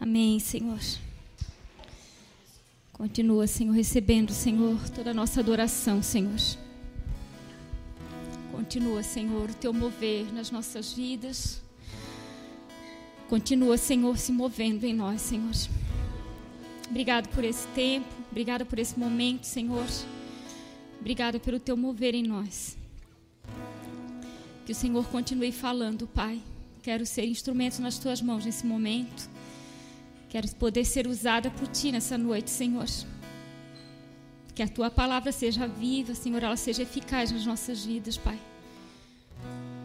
Amém, Senhor. Continua, Senhor, recebendo, Senhor, toda a nossa adoração, Senhor. Continua, Senhor, o teu mover nas nossas vidas. Continua, Senhor, se movendo em nós, Senhor. Obrigado por esse tempo, obrigado por esse momento, Senhor. Obrigado pelo teu mover em nós. Que o Senhor continue falando, Pai. Quero ser instrumento nas tuas mãos nesse momento. Quero poder ser usada por ti nessa noite, Senhor. Que a tua palavra seja viva, Senhor, ela seja eficaz nas nossas vidas, Pai.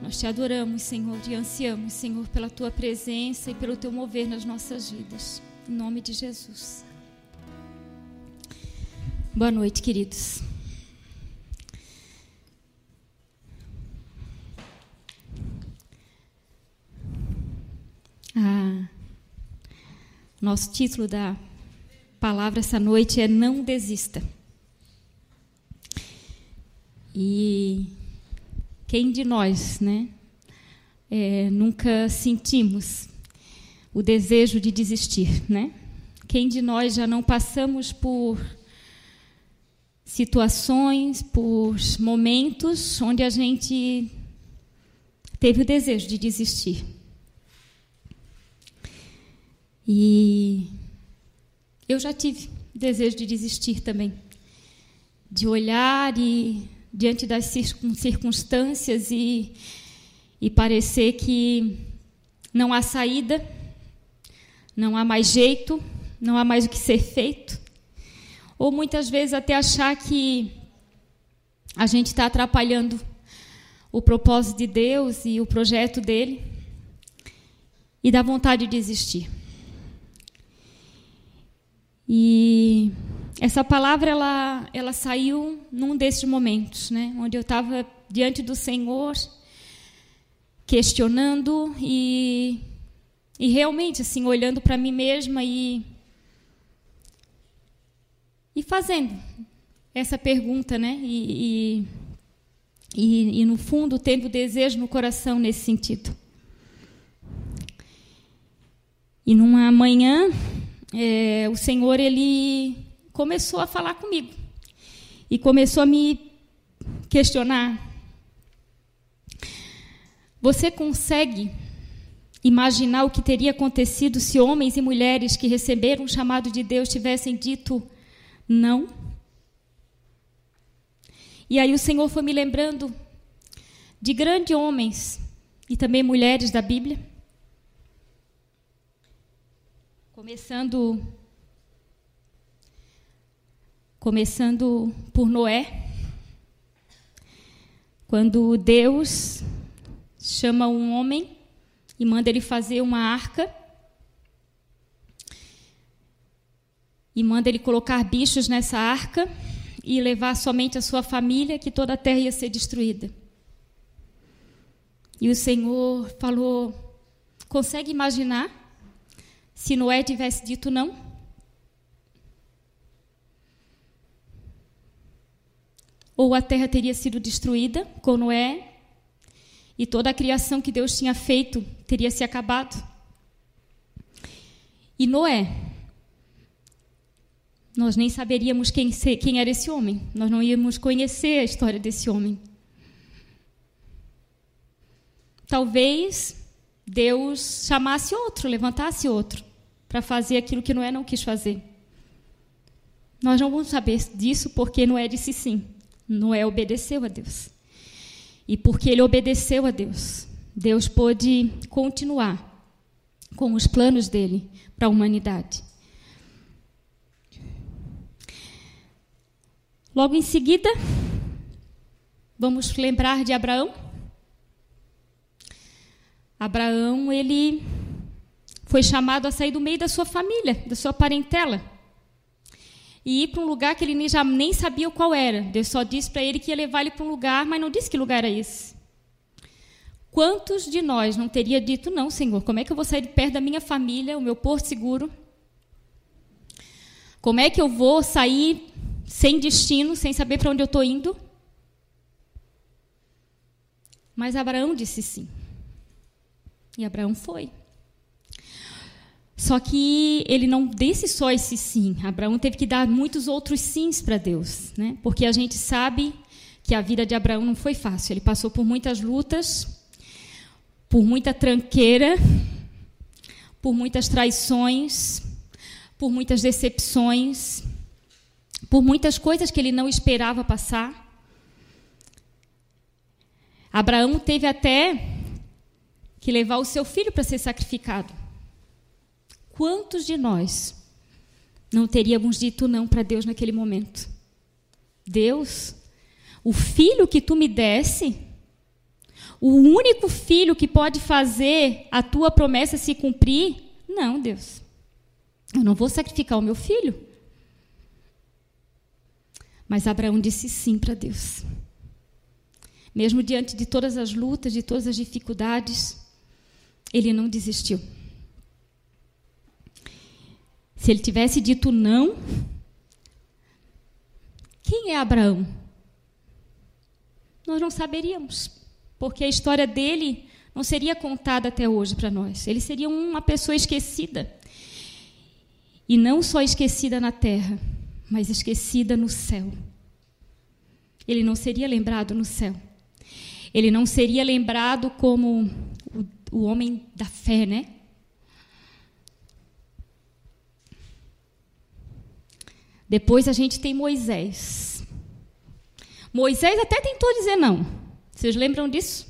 Nós te adoramos, Senhor, e ansiamos, Senhor, pela tua presença e pelo teu mover nas nossas vidas. Em nome de Jesus. Boa noite, queridos. Ah, nosso título da palavra essa noite é Não Desista. E quem de nós, né, é, nunca sentimos o desejo de desistir, né? Quem de nós já não passamos por situações, por momentos onde a gente teve o desejo de desistir? E eu já tive desejo de desistir também, de olhar e diante das circunstâncias e, e parecer que não há saída, não há mais jeito, não há mais o que ser feito, ou muitas vezes até achar que a gente está atrapalhando o propósito de Deus e o projeto dele e dá vontade de desistir. E essa palavra ela, ela saiu num desses momentos, né, onde eu estava diante do Senhor, questionando e, e realmente assim olhando para mim mesma e e fazendo essa pergunta, né, e, e, e, e no fundo tendo desejo no coração nesse sentido. E numa manhã é, o Senhor ele começou a falar comigo e começou a me questionar. Você consegue imaginar o que teria acontecido se homens e mulheres que receberam o chamado de Deus tivessem dito não? E aí o Senhor foi me lembrando de grandes homens e também mulheres da Bíblia Começando começando por Noé. Quando Deus chama um homem e manda ele fazer uma arca e manda ele colocar bichos nessa arca e levar somente a sua família, que toda a terra ia ser destruída. E o Senhor falou: consegue imaginar se Noé tivesse dito não? Ou a terra teria sido destruída com Noé e toda a criação que Deus tinha feito teria se acabado? E Noé, nós nem saberíamos quem, quem era esse homem, nós não íamos conhecer a história desse homem. Talvez Deus chamasse outro, levantasse outro para fazer aquilo que Noé não quis fazer. Nós não vamos saber disso porque Noé disse sim. Noé obedeceu a Deus. E porque ele obedeceu a Deus, Deus pôde continuar com os planos dele para a humanidade. Logo em seguida, vamos lembrar de Abraão. Abraão, ele foi chamado a sair do meio da sua família, da sua parentela, e ir para um lugar que ele já nem sabia qual era. Deus só disse para ele que ia levar ele para um lugar, mas não disse que lugar era esse. Quantos de nós não teria dito, não, Senhor, como é que eu vou sair de perto da minha família, o meu porto seguro? Como é que eu vou sair sem destino, sem saber para onde eu estou indo? Mas Abraão disse sim. E Abraão foi. Só que ele não disse só esse sim. Abraão teve que dar muitos outros sims para Deus, né? Porque a gente sabe que a vida de Abraão não foi fácil. Ele passou por muitas lutas, por muita tranqueira, por muitas traições, por muitas decepções, por muitas coisas que ele não esperava passar. Abraão teve até que levar o seu filho para ser sacrificado. Quantos de nós não teríamos dito não para Deus naquele momento? Deus, o filho que tu me desse, o único filho que pode fazer a tua promessa se cumprir? Não, Deus. Eu não vou sacrificar o meu filho. Mas Abraão disse sim para Deus. Mesmo diante de todas as lutas, de todas as dificuldades, ele não desistiu. Se ele tivesse dito não, quem é Abraão? Nós não saberíamos, porque a história dele não seria contada até hoje para nós. Ele seria uma pessoa esquecida. E não só esquecida na terra, mas esquecida no céu. Ele não seria lembrado no céu. Ele não seria lembrado como o, o homem da fé, né? Depois a gente tem Moisés. Moisés até tentou dizer não. Vocês lembram disso?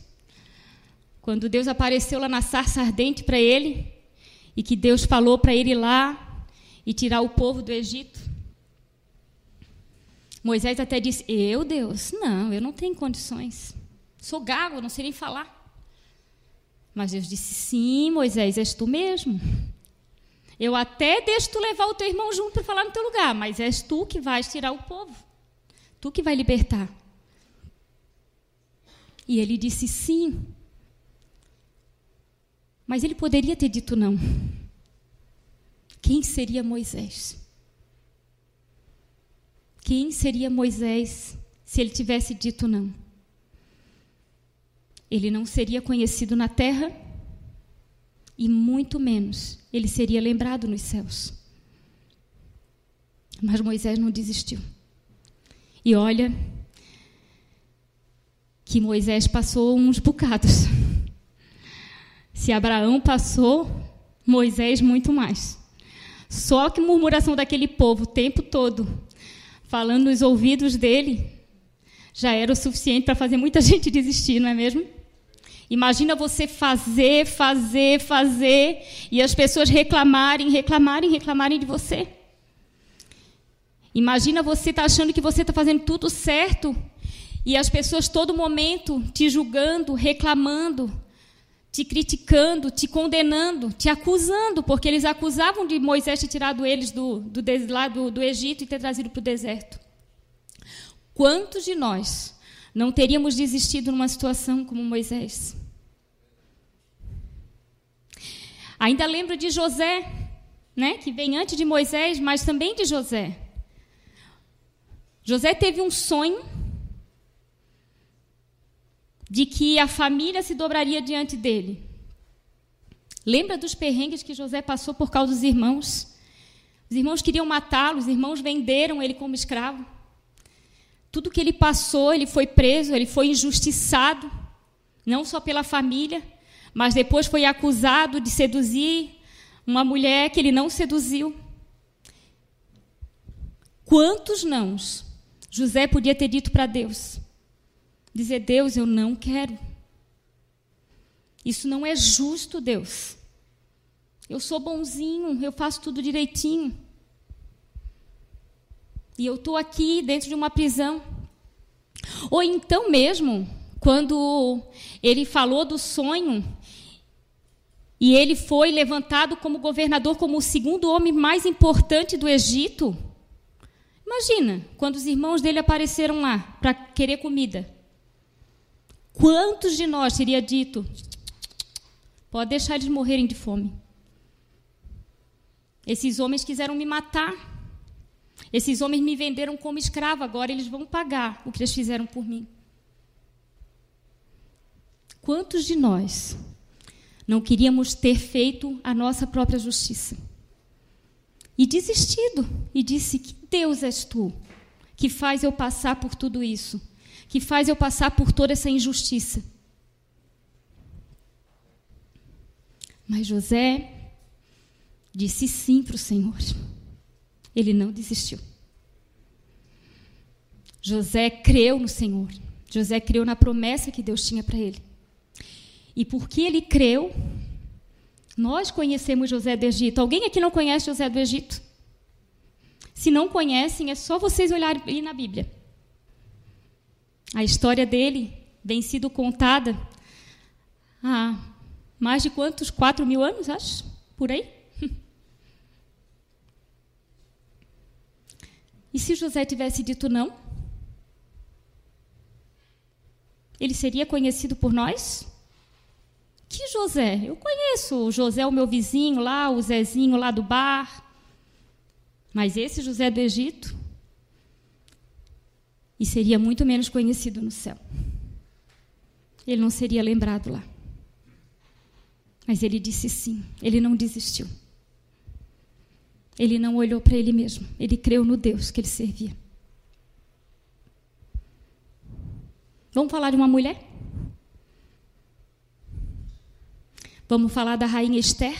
Quando Deus apareceu lá na sarça ardente para ele e que Deus falou para ele ir lá e tirar o povo do Egito. Moisés até disse: Eu, Deus, não, eu não tenho condições. Sou gago, não sei nem falar. Mas Deus disse: Sim, Moisés, és tu mesmo. Eu até deixo tu levar o teu irmão junto para falar no teu lugar, mas és tu que vais tirar o povo. Tu que vai libertar. E ele disse sim. Mas ele poderia ter dito não. Quem seria Moisés? Quem seria Moisés se ele tivesse dito não? Ele não seria conhecido na terra e muito menos ele seria lembrado nos céus. Mas Moisés não desistiu. E olha que Moisés passou uns bocados. Se Abraão passou, Moisés muito mais. Só que murmuração daquele povo o tempo todo, falando nos ouvidos dele, já era o suficiente para fazer muita gente desistir, não é mesmo? Imagina você fazer, fazer, fazer e as pessoas reclamarem, reclamarem, reclamarem de você. Imagina você tá achando que você está fazendo tudo certo e as pessoas todo momento te julgando, reclamando, te criticando, te condenando, te acusando, porque eles acusavam de Moisés ter tirado eles do, do, do, do Egito e ter trazido para o deserto. Quantos de nós não teríamos desistido numa situação como Moisés? Ainda lembro de José, né, que vem antes de Moisés, mas também de José. José teve um sonho de que a família se dobraria diante dele. Lembra dos perrengues que José passou por causa dos irmãos? Os irmãos queriam matá-lo, os irmãos venderam ele como escravo. Tudo que ele passou, ele foi preso, ele foi injustiçado, não só pela família, mas depois foi acusado de seduzir uma mulher que ele não seduziu. Quantos nãos José podia ter dito para Deus? Dizer, Deus, eu não quero. Isso não é justo, Deus. Eu sou bonzinho, eu faço tudo direitinho. E eu estou aqui dentro de uma prisão. Ou então mesmo, quando ele falou do sonho e ele foi levantado como governador, como o segundo homem mais importante do Egito. Imagina, quando os irmãos dele apareceram lá para querer comida. Quantos de nós teria dito: pode deixar eles morrerem de fome? Esses homens quiseram me matar. Esses homens me venderam como escravo, agora eles vão pagar o que eles fizeram por mim. Quantos de nós Não queríamos ter feito a nossa própria justiça. E desistido. E disse: Que Deus és tu que faz eu passar por tudo isso? Que faz eu passar por toda essa injustiça? Mas José disse sim para o Senhor. Ele não desistiu. José creu no Senhor. José creu na promessa que Deus tinha para ele. E porque ele creu, nós conhecemos José do Egito. Alguém aqui não conhece José do Egito? Se não conhecem, é só vocês olharem na Bíblia. A história dele vem sido contada há mais de quantos? Quatro mil anos, acho? Por aí? E se José tivesse dito não? Ele seria conhecido por nós? José? Eu conheço o José, o meu vizinho lá, o Zezinho lá do bar. Mas esse José do Egito, e seria muito menos conhecido no céu. Ele não seria lembrado lá. Mas ele disse sim, ele não desistiu. Ele não olhou para ele mesmo, ele creu no Deus que ele servia. Vamos falar de uma mulher? Vamos falar da rainha Esther?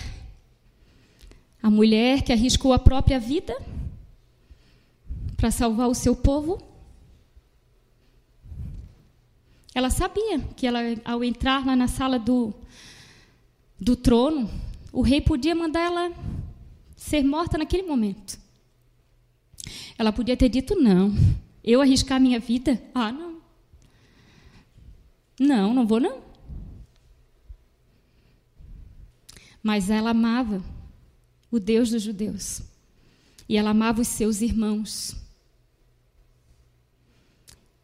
A mulher que arriscou a própria vida para salvar o seu povo? Ela sabia que ela, ao entrar lá na sala do, do trono, o rei podia mandar ela ser morta naquele momento. Ela podia ter dito: não, eu arriscar minha vida? Ah, não. Não, não vou não. Mas ela amava o Deus dos judeus. E ela amava os seus irmãos.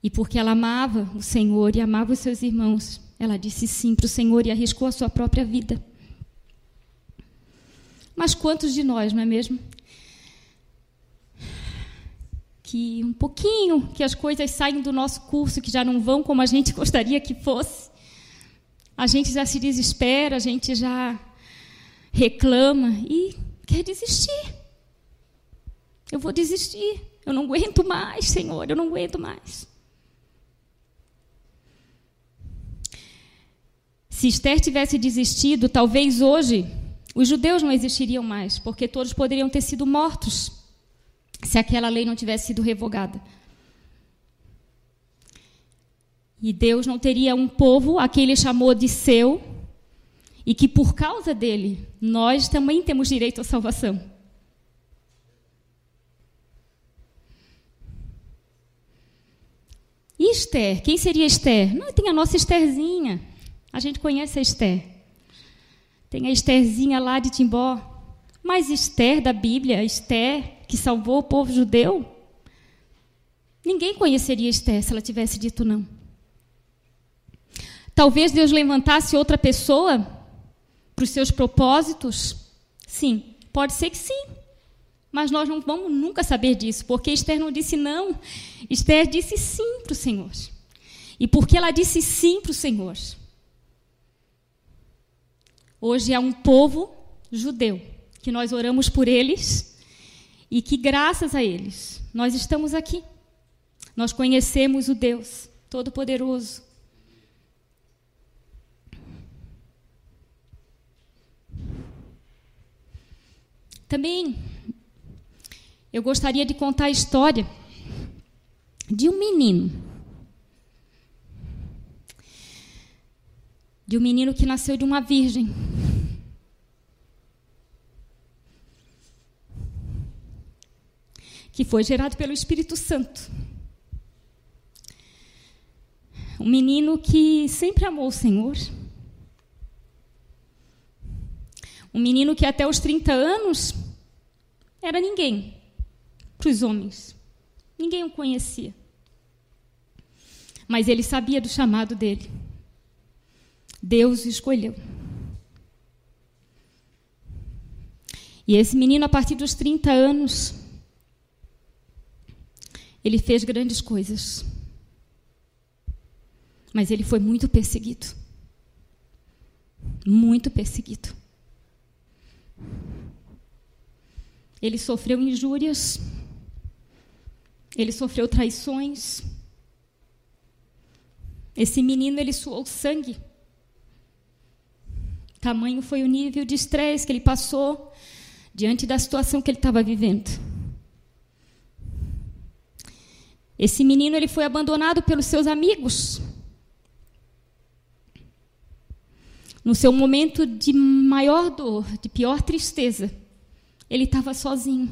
E porque ela amava o Senhor e amava os seus irmãos, ela disse sim para o Senhor e arriscou a sua própria vida. Mas quantos de nós, não é mesmo? Que um pouquinho, que as coisas saem do nosso curso, que já não vão como a gente gostaria que fosse. A gente já se desespera, a gente já reclama e quer desistir. Eu vou desistir. Eu não aguento mais, Senhor, eu não aguento mais. Se Esther tivesse desistido, talvez hoje os judeus não existiriam mais, porque todos poderiam ter sido mortos se aquela lei não tivesse sido revogada. E Deus não teria um povo a quem ele chamou de seu, e que por causa dele nós também temos direito à salvação. E Esther? Quem seria Esther? Não, tem a nossa Estherzinha. A gente conhece a Esther. Tem a Estherzinha lá de Timbó. Mas Esther da Bíblia, Esther que salvou o povo judeu, ninguém conheceria Esther se ela tivesse dito não. Talvez Deus levantasse outra pessoa para os seus propósitos? Sim, pode ser que sim. Mas nós não vamos nunca saber disso, porque Esther não disse não. Esther disse sim para o Senhor. E porque ela disse sim para o Senhor, Hoje é um povo judeu, que nós oramos por eles e que, graças a eles, nós estamos aqui. Nós conhecemos o Deus Todo-Poderoso. Também eu gostaria de contar a história de um menino. De um menino que nasceu de uma virgem. que foi gerado pelo Espírito Santo. Um menino que sempre amou o Senhor. Um menino que até os 30 anos era ninguém para os homens. Ninguém o conhecia. Mas ele sabia do chamado dele. Deus o escolheu. E esse menino, a partir dos 30 anos, ele fez grandes coisas. Mas ele foi muito perseguido. muito perseguido. Ele sofreu injúrias, ele sofreu traições. Esse menino ele suou sangue. Tamanho foi o nível de estresse que ele passou diante da situação que ele estava vivendo. Esse menino ele foi abandonado pelos seus amigos. No seu momento de maior dor, de pior tristeza, ele estava sozinho.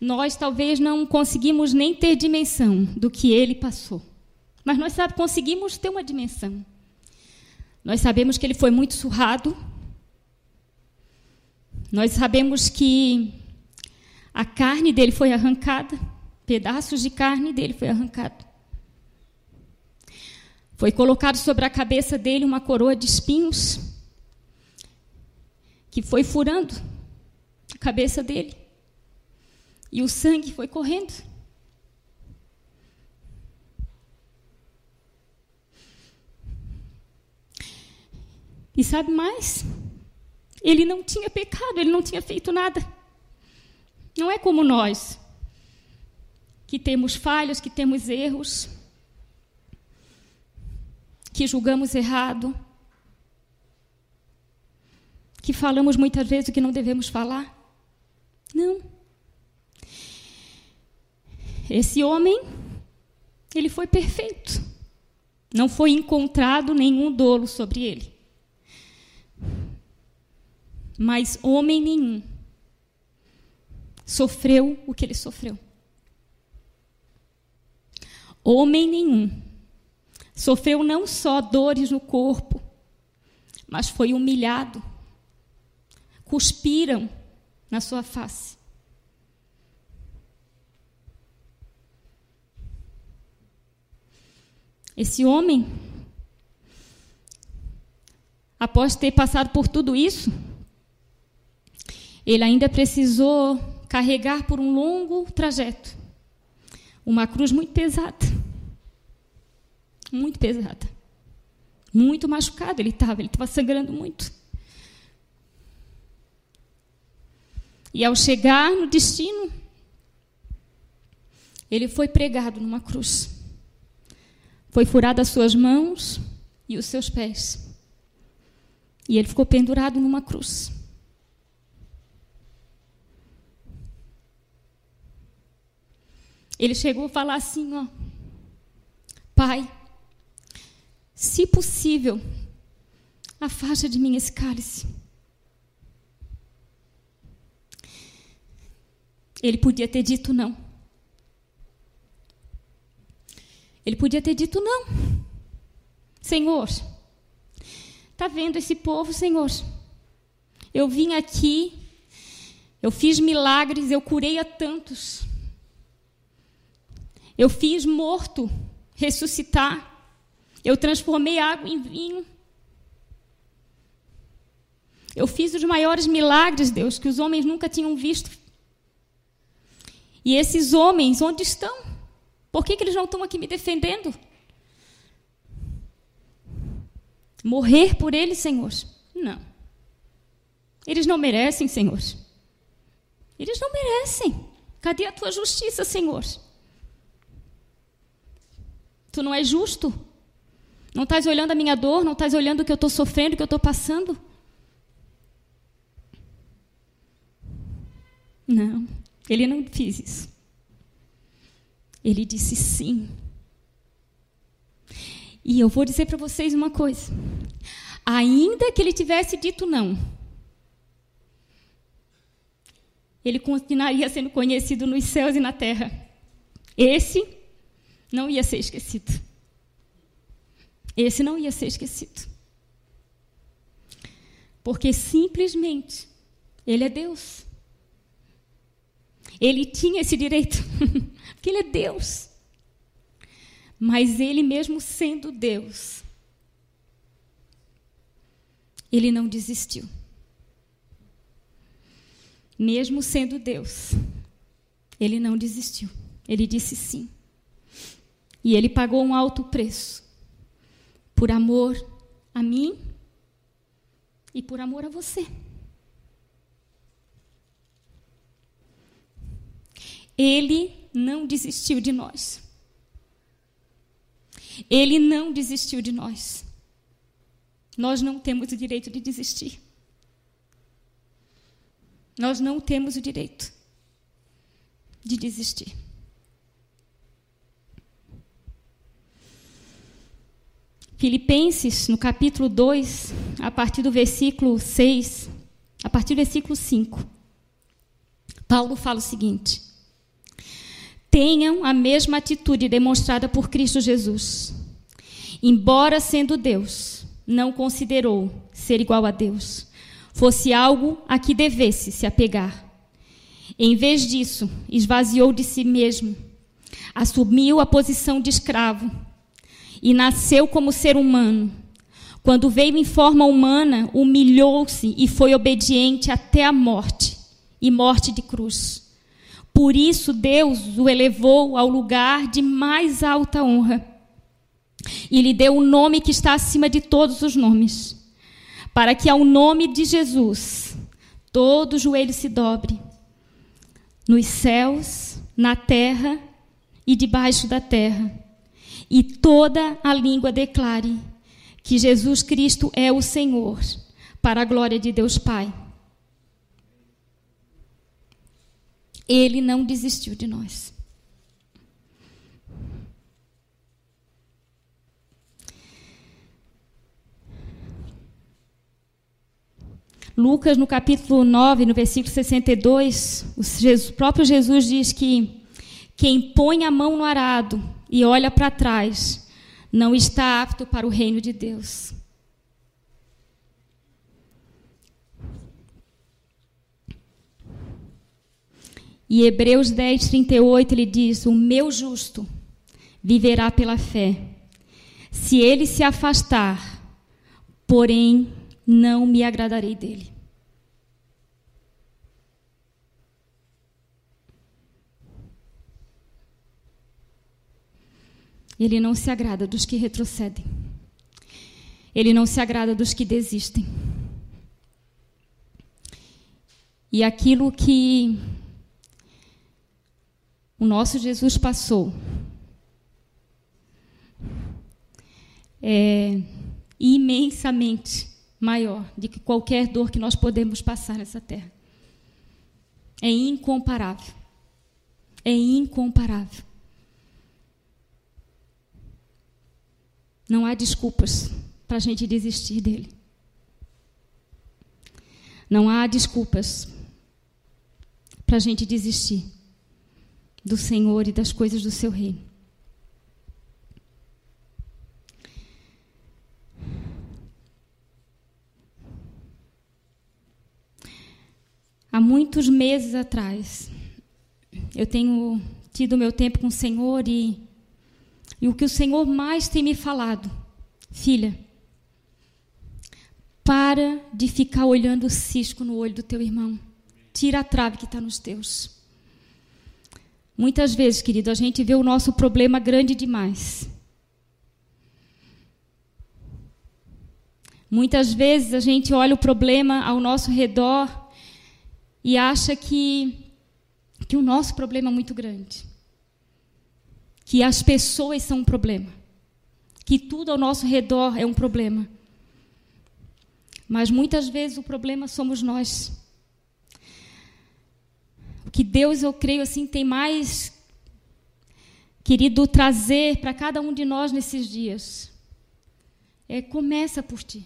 Nós talvez não conseguimos nem ter dimensão do que ele passou. Mas nós sabe, conseguimos ter uma dimensão. Nós sabemos que ele foi muito surrado. Nós sabemos que a carne dele foi arrancada, pedaços de carne dele foi arrancado. Foi colocado sobre a cabeça dele uma coroa de espinhos que foi furando a cabeça dele. E o sangue foi correndo. E sabe mais? Ele não tinha pecado, ele não tinha feito nada. Não é como nós, que temos falhas, que temos erros, que julgamos errado, que falamos muitas vezes o que não devemos falar. Não. Esse homem, ele foi perfeito. Não foi encontrado nenhum dolo sobre ele mas homem nenhum sofreu o que ele sofreu. Homem nenhum sofreu não só dores no corpo, mas foi humilhado. Cuspiram na sua face. Esse homem, após ter passado por tudo isso, ele ainda precisou carregar por um longo trajeto uma cruz muito pesada. Muito pesada. Muito machucado ele estava, ele estava sangrando muito. E ao chegar no destino, ele foi pregado numa cruz. Foi furada as suas mãos e os seus pés. E ele ficou pendurado numa cruz. Ele chegou a falar assim, ó, Pai, se possível, afasta de mim esse cálice. Ele podia ter dito não. Ele podia ter dito não. Senhor, está vendo esse povo, Senhor? Eu vim aqui, eu fiz milagres, eu curei a tantos. Eu fiz morto ressuscitar. Eu transformei água em vinho. Eu fiz os maiores milagres, Deus, que os homens nunca tinham visto. E esses homens, onde estão? Por que, que eles não estão aqui me defendendo? Morrer por eles, Senhor? Não. Eles não merecem, Senhor. Eles não merecem. Cadê a tua justiça, Senhor? Tu não é justo? Não estás olhando a minha dor? Não estás olhando o que eu estou sofrendo, o que eu estou passando? Não, ele não fez isso. Ele disse sim. E eu vou dizer para vocês uma coisa. Ainda que ele tivesse dito não, ele continuaria sendo conhecido nos céus e na terra. Esse não ia ser esquecido. Esse não ia ser esquecido. Porque simplesmente ele é Deus. Ele tinha esse direito, porque ele é Deus. Mas ele mesmo sendo Deus, ele não desistiu. Mesmo sendo Deus, ele não desistiu. Ele disse sim. E ele pagou um alto preço por amor a mim e por amor a você. Ele não desistiu de nós. Ele não desistiu de nós. Nós não temos o direito de desistir. Nós não temos o direito de desistir. Filipenses, no capítulo 2, a partir do versículo 6, a partir do versículo 5, Paulo fala o seguinte: Tenham a mesma atitude demonstrada por Cristo Jesus. Embora sendo Deus, não considerou ser igual a Deus, fosse algo a que devesse se apegar. Em vez disso, esvaziou de si mesmo, assumiu a posição de escravo e nasceu como ser humano. Quando veio em forma humana, humilhou-se e foi obediente até a morte e morte de cruz. Por isso, Deus o elevou ao lugar de mais alta honra e lhe deu o nome que está acima de todos os nomes, para que ao nome de Jesus todo joelho se dobre, nos céus, na terra e debaixo da terra e toda a língua declare que Jesus Cristo é o Senhor, para a glória de Deus Pai. Ele não desistiu de nós. Lucas, no capítulo 9, no versículo 62, o próprio Jesus diz que quem põe a mão no arado e olha para trás, não está apto para o reino de Deus. E Hebreus 10, 38, ele diz: O meu justo viverá pela fé. Se ele se afastar, porém, não me agradarei dele. Ele não se agrada dos que retrocedem. Ele não se agrada dos que desistem. E aquilo que o nosso Jesus passou é imensamente maior do que qualquer dor que nós podemos passar nessa terra. É incomparável. É incomparável. Não há desculpas para a gente desistir dele. Não há desculpas para a gente desistir do Senhor e das coisas do seu reino. Há muitos meses atrás, eu tenho tido meu tempo com o Senhor e e o que o Senhor mais tem me falado, filha, para de ficar olhando o cisco no olho do teu irmão. Tira a trave que está nos teus. Muitas vezes, querido, a gente vê o nosso problema grande demais. Muitas vezes a gente olha o problema ao nosso redor e acha que, que o nosso problema é muito grande que as pessoas são um problema, que tudo ao nosso redor é um problema. Mas muitas vezes o problema somos nós. O que Deus, eu creio assim, tem mais querido trazer para cada um de nós nesses dias é começa por ti.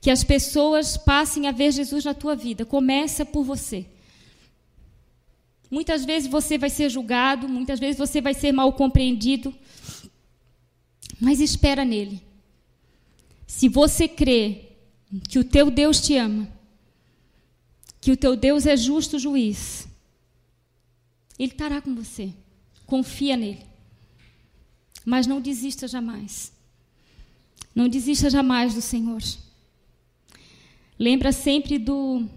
Que as pessoas passem a ver Jesus na tua vida. Começa por você. Muitas vezes você vai ser julgado, muitas vezes você vai ser mal compreendido, mas espera nele. Se você crê que o teu Deus te ama, que o teu Deus é justo juiz, ele estará com você. Confia nele. Mas não desista jamais. Não desista jamais do Senhor. Lembra sempre do,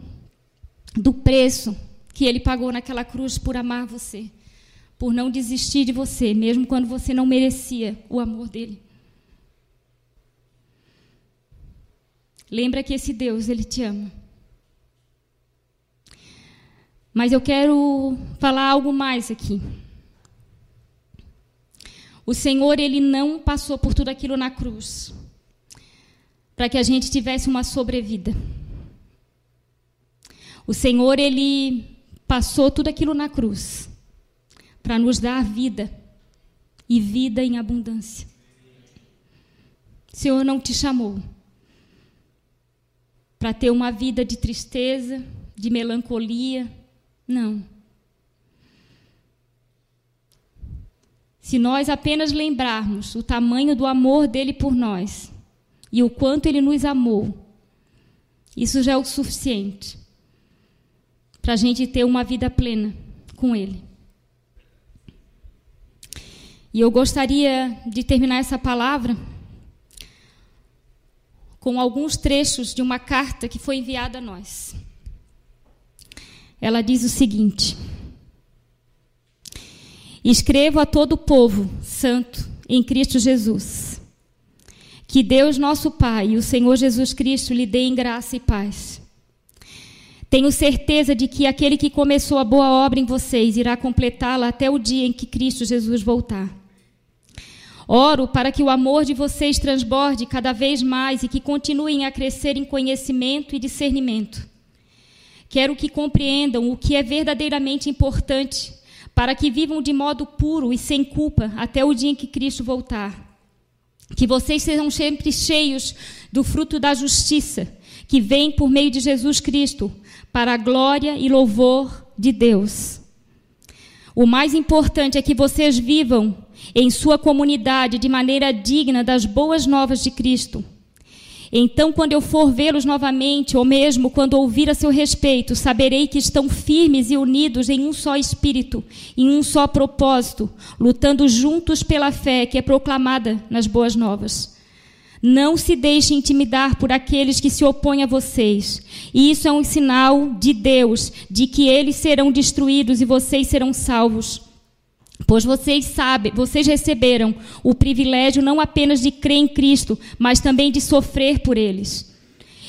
do preço que ele pagou naquela cruz por amar você, por não desistir de você, mesmo quando você não merecia o amor dele. Lembra que esse Deus, ele te ama. Mas eu quero falar algo mais aqui. O Senhor, ele não passou por tudo aquilo na cruz para que a gente tivesse uma sobrevida. O Senhor, ele passou tudo aquilo na cruz para nos dar vida e vida em abundância. O Senhor não te chamou para ter uma vida de tristeza, de melancolia, não. Se nós apenas lembrarmos o tamanho do amor dele por nós e o quanto ele nos amou, isso já é o suficiente para a gente ter uma vida plena com ele. E eu gostaria de terminar essa palavra com alguns trechos de uma carta que foi enviada a nós. Ela diz o seguinte: Escrevo a todo o povo santo em Cristo Jesus. Que Deus, nosso Pai, e o Senhor Jesus Cristo lhe deem graça e paz. Tenho certeza de que aquele que começou a boa obra em vocês irá completá-la até o dia em que Cristo Jesus voltar. Oro para que o amor de vocês transborde cada vez mais e que continuem a crescer em conhecimento e discernimento. Quero que compreendam o que é verdadeiramente importante para que vivam de modo puro e sem culpa até o dia em que Cristo voltar. Que vocês sejam sempre cheios do fruto da justiça, que vem por meio de Jesus Cristo, para a glória e louvor de Deus. O mais importante é que vocês vivam em sua comunidade de maneira digna das boas novas de Cristo então, quando eu for vê-los novamente, ou mesmo quando ouvir a seu respeito, saberei que estão firmes e unidos em um só espírito, em um só propósito, lutando juntos pela fé que é proclamada nas boas novas. Não se deixe intimidar por aqueles que se opõem a vocês. Isso é um sinal de Deus, de que eles serão destruídos e vocês serão salvos. Pois vocês sabem, vocês receberam o privilégio não apenas de crer em Cristo, mas também de sofrer por eles.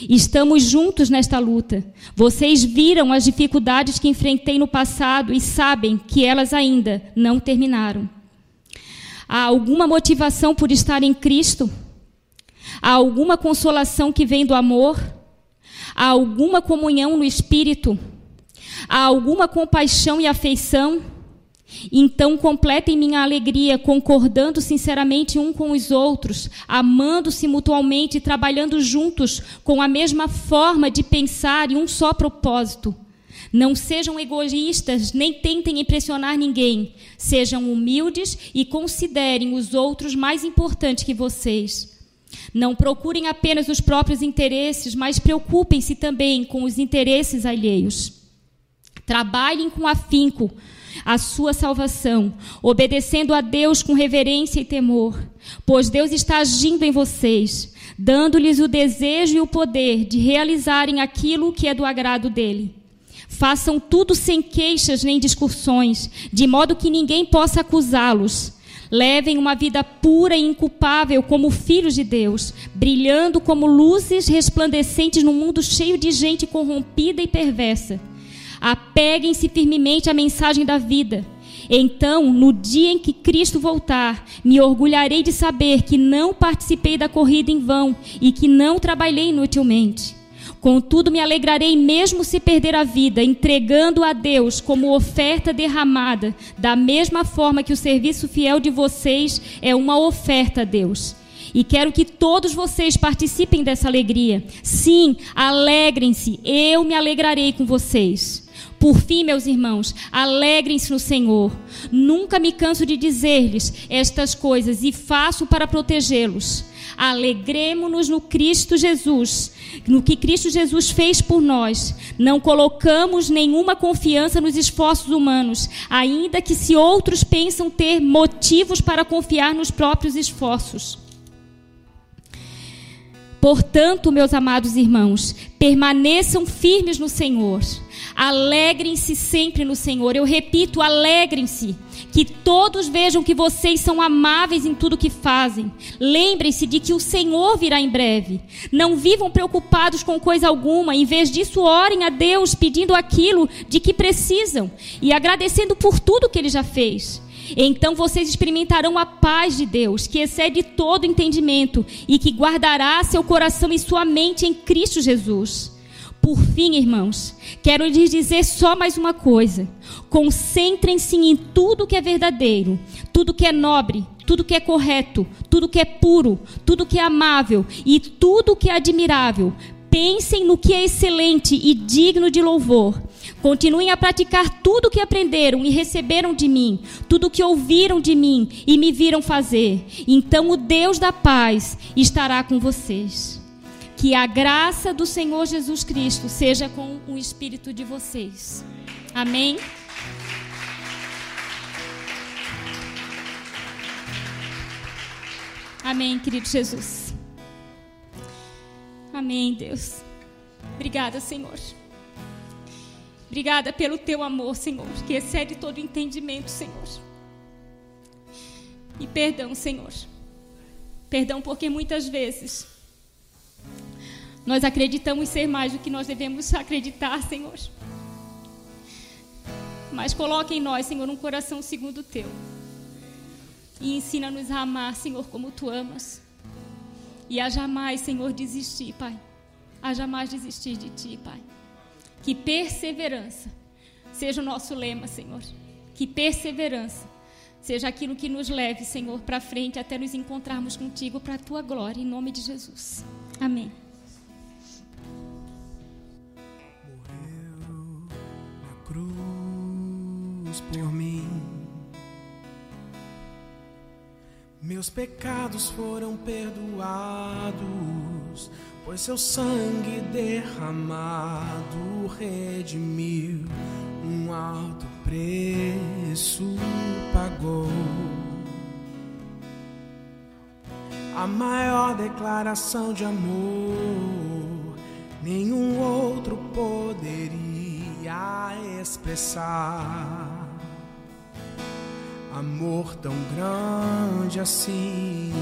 Estamos juntos nesta luta. Vocês viram as dificuldades que enfrentei no passado e sabem que elas ainda não terminaram. Há alguma motivação por estar em Cristo? Há alguma consolação que vem do amor? Há alguma comunhão no espírito? Há alguma compaixão e afeição? Então completem minha alegria, concordando sinceramente um com os outros, amando-se mutualmente e trabalhando juntos com a mesma forma de pensar e um só propósito. Não sejam egoístas, nem tentem impressionar ninguém. Sejam humildes e considerem os outros mais importantes que vocês. Não procurem apenas os próprios interesses, mas preocupem-se também com os interesses alheios. Trabalhem com afinco a sua salvação, obedecendo a Deus com reverência e temor, pois Deus está agindo em vocês, dando-lhes o desejo e o poder de realizarem aquilo que é do agrado dele. Façam tudo sem queixas nem discussões, de modo que ninguém possa acusá-los. Levem uma vida pura e inculpável como filhos de Deus, brilhando como luzes resplandecentes num mundo cheio de gente corrompida e perversa. Apeguem-se firmemente à mensagem da vida. Então, no dia em que Cristo voltar, me orgulharei de saber que não participei da corrida em vão e que não trabalhei inutilmente. Contudo, me alegrarei mesmo se perder a vida, entregando a Deus como oferta derramada, da mesma forma que o serviço fiel de vocês é uma oferta a Deus. E quero que todos vocês participem dessa alegria. Sim, alegrem-se, eu me alegrarei com vocês. Por fim, meus irmãos, alegrem-se no Senhor. Nunca me canso de dizer-lhes estas coisas e faço para protegê-los. Alegremos-nos no Cristo Jesus, no que Cristo Jesus fez por nós. Não colocamos nenhuma confiança nos esforços humanos, ainda que se outros pensam ter motivos para confiar nos próprios esforços. Portanto, meus amados irmãos, permaneçam firmes no Senhor. Alegrem-se sempre no Senhor. Eu repito, alegrem-se. Que todos vejam que vocês são amáveis em tudo que fazem. Lembrem-se de que o Senhor virá em breve. Não vivam preocupados com coisa alguma. Em vez disso, orem a Deus pedindo aquilo de que precisam e agradecendo por tudo que Ele já fez. Então vocês experimentarão a paz de Deus, que excede todo entendimento e que guardará seu coração e sua mente em Cristo Jesus. Por fim, irmãos, quero lhes dizer só mais uma coisa. Concentrem-se em tudo que é verdadeiro, tudo que é nobre, tudo que é correto, tudo que é puro, tudo que é amável e tudo que é admirável. Pensem no que é excelente e digno de louvor. Continuem a praticar tudo o que aprenderam e receberam de mim, tudo o que ouviram de mim e me viram fazer. Então o Deus da paz estará com vocês. Que a graça do Senhor Jesus Cristo seja com o espírito de vocês. Amém. Amém, querido Jesus. Amém, Deus. Obrigada, Senhor. Obrigada pelo teu amor, Senhor, que excede todo entendimento, Senhor. E perdão, Senhor. Perdão porque muitas vezes nós acreditamos ser mais do que nós devemos acreditar, Senhor. Mas coloque em nós, Senhor, um coração segundo o teu. E ensina-nos a amar, Senhor, como tu amas. E a jamais, Senhor, desistir, Pai. A jamais desistir de ti, Pai. Que perseverança seja o nosso lema, Senhor. Que perseverança seja aquilo que nos leve, Senhor, para frente até nos encontrarmos contigo para a tua glória, em nome de Jesus. Amém. cruz por mim. Meus pecados foram perdoados, pois seu sangue derramado redimiu, um alto preço pagou. A maior declaração de amor, nenhum outro poderia expressar amor tão grande assim.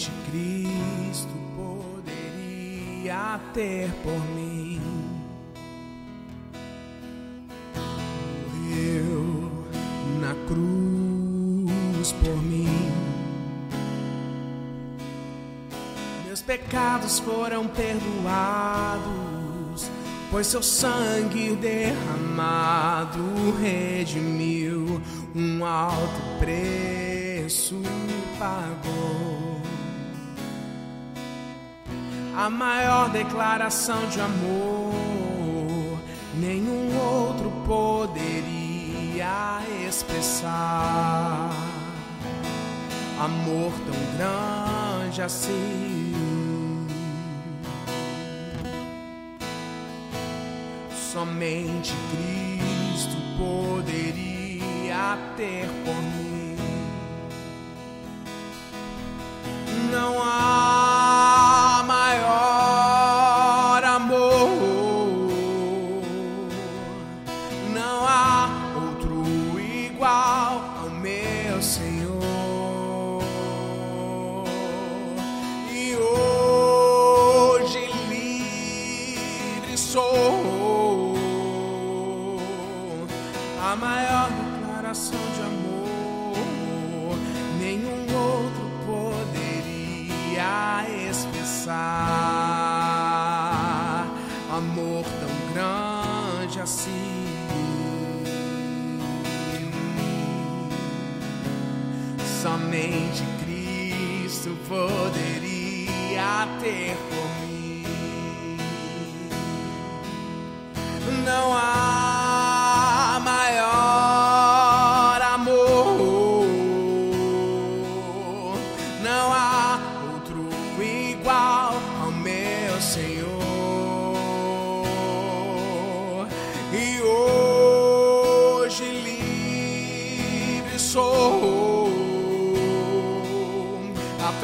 Somente Cristo poderia ter por mim. Morreu na cruz por mim. Meus pecados foram perdoados, pois seu sangue derramado redimiu, um alto preço pagou. A maior declaração de amor, nenhum outro poderia expressar. Amor tão grande assim somente Cristo poderia ter por mim.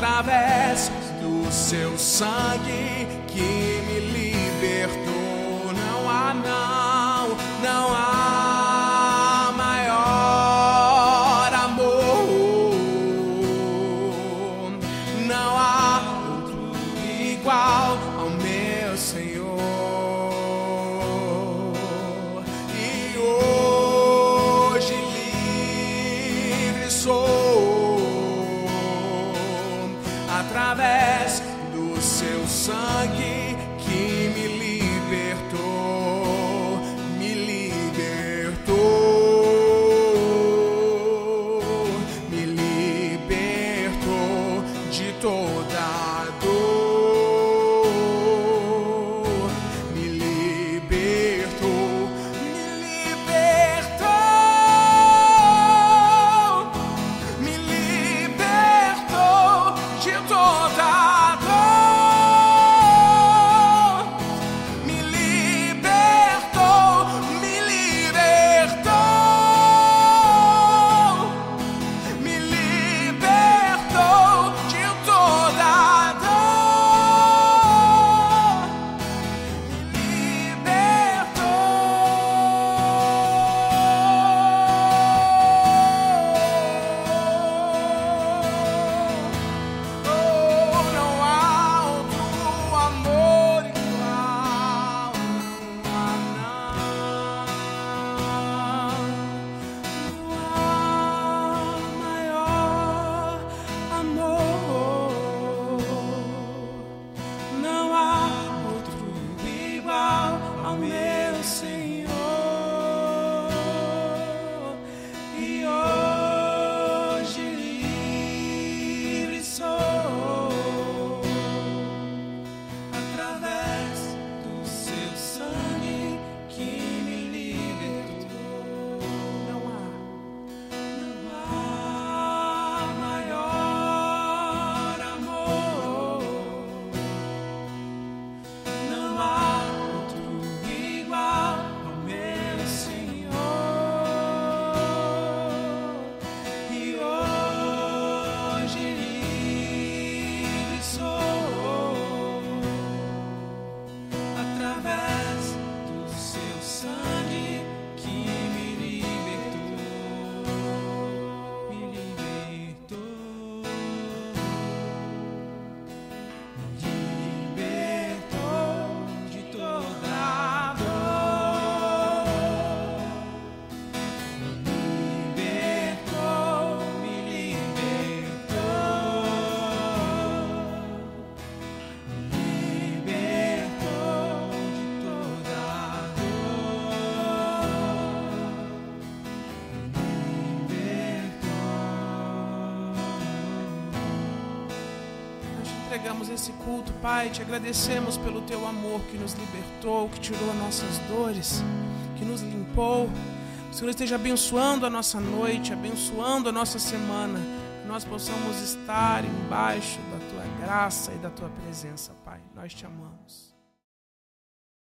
através do seu sangue que me libertou. Não há não, não há iniciamos esse culto, Pai, te agradecemos pelo teu amor que nos libertou, que tirou nossas dores, que nos limpou. O Senhor esteja abençoando a nossa noite, abençoando a nossa semana, que nós possamos estar embaixo da tua graça e da tua presença, Pai. Nós te amamos.